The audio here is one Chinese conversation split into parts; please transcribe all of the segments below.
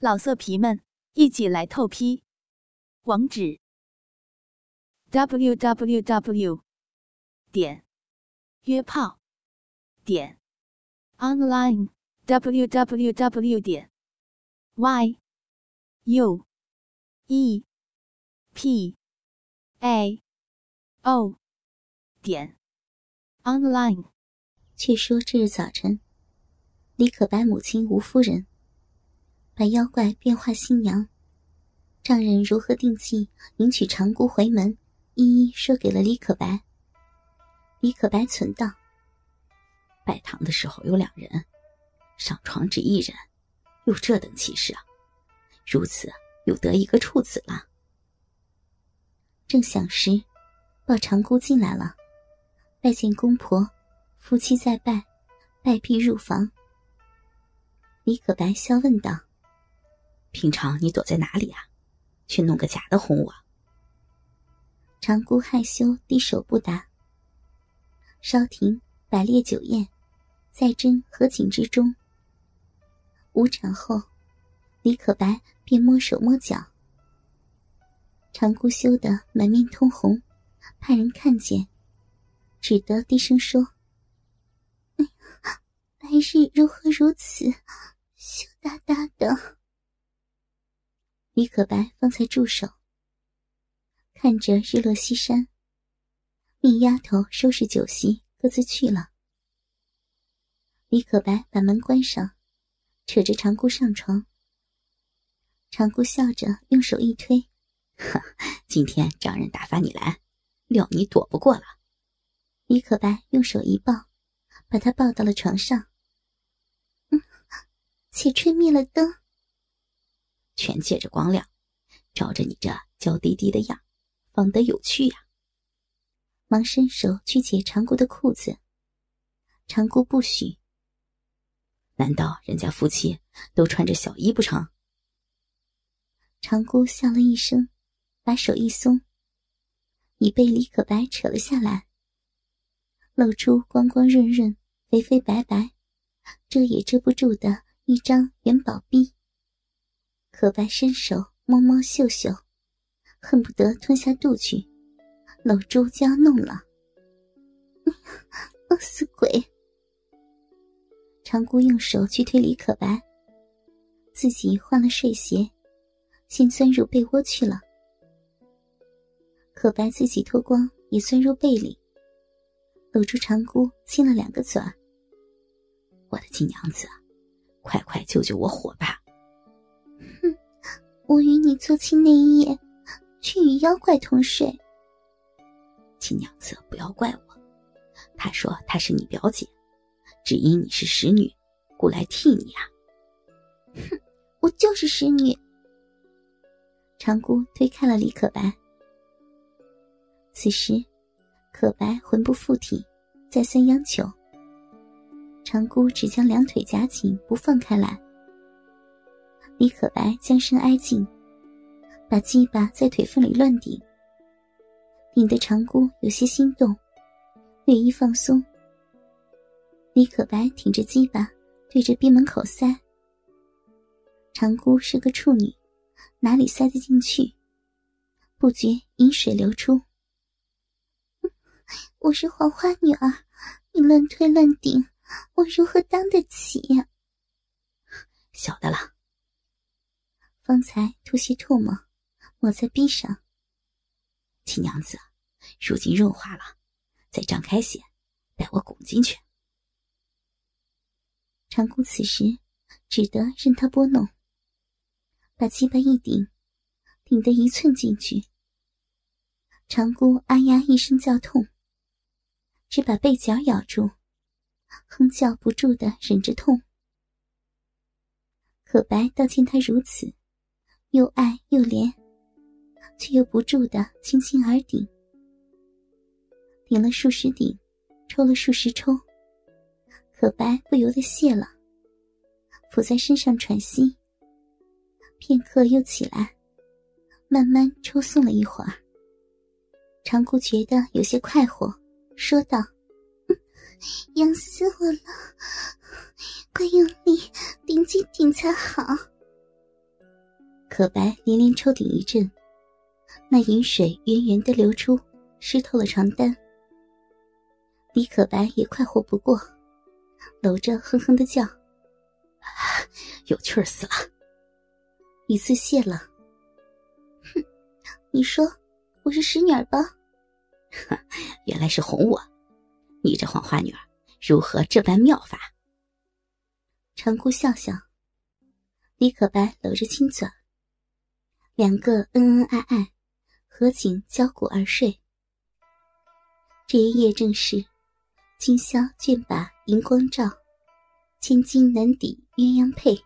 老色皮们，一起来透批！网址：w w w 点约炮点 online w w w 点 y u e p a o 点 online。却说这日早晨，李可白母亲吴夫人。把妖怪变化新娘，丈人如何定计迎娶长姑回门，一一说给了李可白。李可白存道：拜堂的时候有两人，上床只一人，有这等气势啊！如此又得一个处子了。正想时，抱长姑进来了，拜见公婆，夫妻再拜，拜毕入房。李可白笑问道。平常你躲在哪里啊？去弄个假的哄我。长姑害羞低手不答。稍停，摆列酒宴，在斟和锦之中。午产后，李可白便摸手摸脚。长姑羞得满面通红，怕人看见，只得低声说：“哎白日如何如此，羞答答的。”李可白方才住手，看着日落西山，命丫头收拾酒席，各自去了。李可白把门关上，扯着长姑上床。长姑笑着用手一推：“哈，今天丈人打发你来，料你躲不过了。”李可白用手一抱，把她抱到了床上。嗯，且吹灭了灯。全借着光亮，照着你这娇滴滴的样，方得有趣呀。忙伸手去解长姑的裤子，长姑不许。难道人家夫妻都穿着小衣不成？长姑笑了一声，把手一松，已被李可白扯了下来，露出光光润润、肥肥白白、遮也遮不住的一张元宝臂。可白伸手摸摸秀秀，恨不得吞下肚去，搂住就要弄了。饿死鬼！长姑用手去推李可白，自己换了睡鞋，先钻入被窝去了。可白自己脱光，也钻入被里，搂住长姑亲了两个嘴。我的金娘子，快快救救我伙吧！我与你做亲那一夜，却与妖怪同睡。亲娘子，不要怪我。他说她是你表姐，只因你是使女，故来替你啊。哼，我就是使女。长姑推开了李可白。此时，可白魂不附体，再三央求。长姑只将两腿夹紧，不放开来。李可白将身挨近，把鸡巴在腿缝里乱顶，顶得长姑有些心动，略一放松。李可白挺着鸡巴对着闭门口塞，长姑是个处女，哪里塞得进去？不觉饮水流出。我是黄花女儿，你乱推乱顶，我如何当得起呀？晓得了。方才吐些唾沫，抹在臂上。亲娘子，如今润滑了，再张开些，待我拱进去。长姑此时只得任他拨弄，把鸡巴一顶，顶得一寸进去。长姑啊呀一声叫痛，只把被角咬住，哼叫不住的忍着痛。可白倒见他如此。又爱又怜，却又不住的轻轻而顶，顶了数十顶，抽了数十抽，可白不由得谢了，伏在身上喘息。片刻又起来，慢慢抽送了一会儿。长姑觉得有些快活，说道：“痒死我了，快用力顶几顶才好。”可白连连抽顶一阵，那饮水源源的流出，湿透了床单。李可白也快活不过，搂着哼哼的叫：“有趣死了！”一次谢了。哼，你说我是使女儿吧？原来是哄我，你这黄花女儿如何这般妙法？长姑笑笑，李可白搂着亲嘴，两个恩恩爱爱，合颈交骨而睡。这一夜正是今宵卷把银光照，千金难抵鸳鸯配。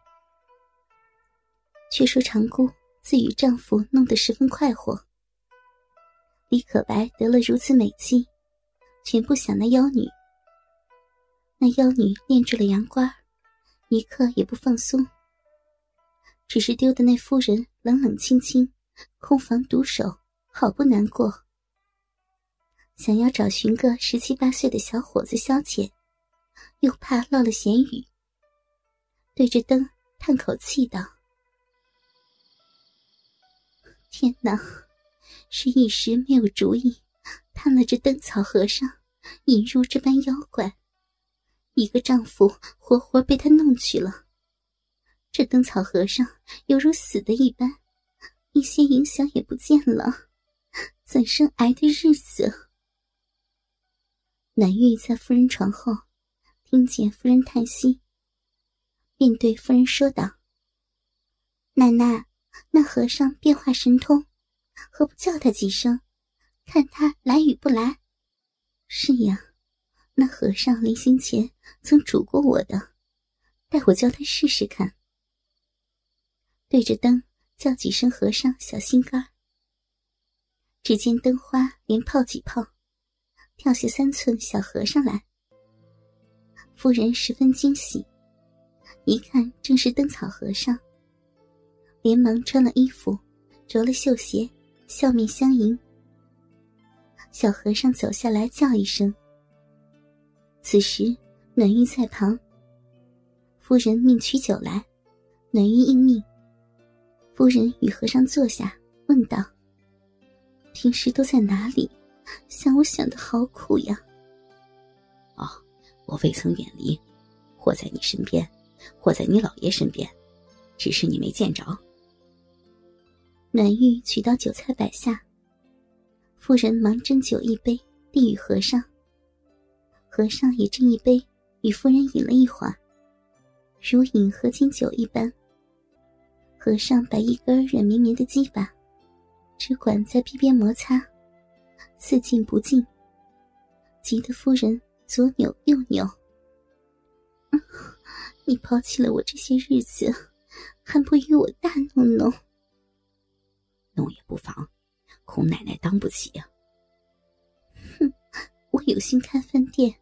却说长姑自与丈夫弄得十分快活，李可白得了如此美妻，全不想那妖女。那妖女念住了阳关一刻也不放松，只是丢的那夫人冷冷清清，空房独守，好不难过。想要找寻个十七八岁的小伙子消遣，又怕落了闲语，对着灯叹口气道：“天哪，是一时没有主意，盼了这灯草和尚，引入这般妖怪。”一个丈夫活活被他弄去了，这灯草和尚犹如死的一般，一些影响也不见了，怎生挨的日子？南玉在夫人床后，听见夫人叹息，便对夫人说道：“奶奶，那和尚变化神通，何不叫他几声，看他来与不来？”“是呀。”那和尚临行前曾嘱过我的，待我叫他试试看。对着灯叫几声，和尚小心肝。只见灯花连泡几泡，跳下三寸小和尚来。夫人十分惊喜，一看正是灯草和尚，连忙穿了衣服，着了绣鞋，笑面相迎。小和尚走下来叫一声。此时，暖玉在旁。夫人命取酒来，暖玉应命。夫人与和尚坐下，问道：“平时都在哪里？想我想的好苦呀。”“哦，我未曾远离，或在你身边，或在你老爷身边，只是你没见着。”暖玉取到酒菜摆下，夫人忙斟酒一杯，递与和尚。和尚也斟一杯，与夫人饮了一会儿，如饮合卺酒一般。和尚把一根软绵绵的鸡巴，只管在臂边摩擦，似进不进，急得夫人左扭右扭。你抛弃了我这些日子，还不与我大弄弄？弄也不妨，孔奶奶当不起呀。哼，我有心开饭店。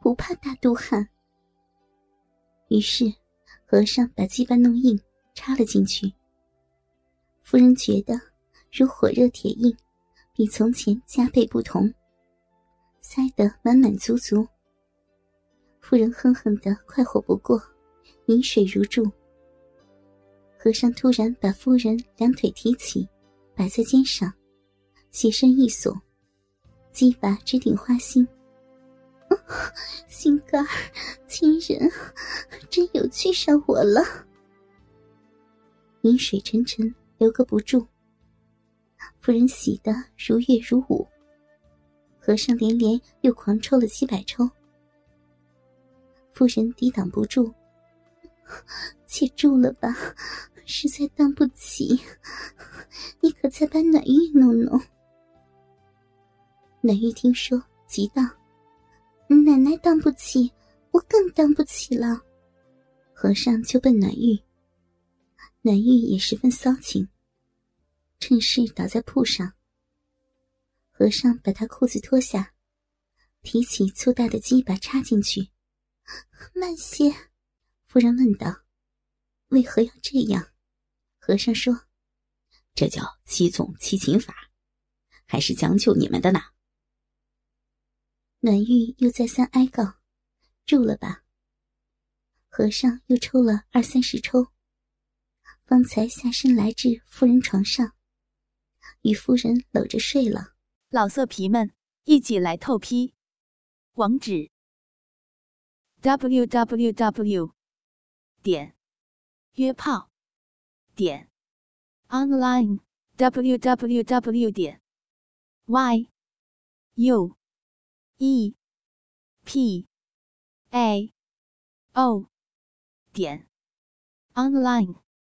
不怕大肚汉。于是，和尚把鸡巴弄硬，插了进去。夫人觉得如火热铁印，比从前加倍不同，塞得满满足足。夫人哼哼的快活不过，饮水如注。和尚突然把夫人两腿提起，摆在肩上，斜身一锁，鸡巴直顶花心。心肝儿，亲人，真有趣上我了。饮水沉沉，留个不住。夫人喜得如月如舞。和尚连连又狂抽了七百抽。夫人抵挡不住，且住了吧，实在当不起。你可再把暖玉弄弄。暖玉听说，急道。奶奶当不起，我更当不起了。和尚就奔暖玉，暖玉也十分骚情，趁势倒在铺上。和尚把他裤子脱下，提起粗大的鸡巴插进去。慢些，夫人问道：“为何要这样？”和尚说：“这叫七纵七擒法，还是将就你们的呢。”暖玉又再三哀告：“住了吧。”和尚又抽了二三十抽，方才下身来至夫人床上，与夫人搂着睡了。老色皮们，一起来透批！网址：w w w 点约炮点 online w w w 点 y u e p a o 点 online。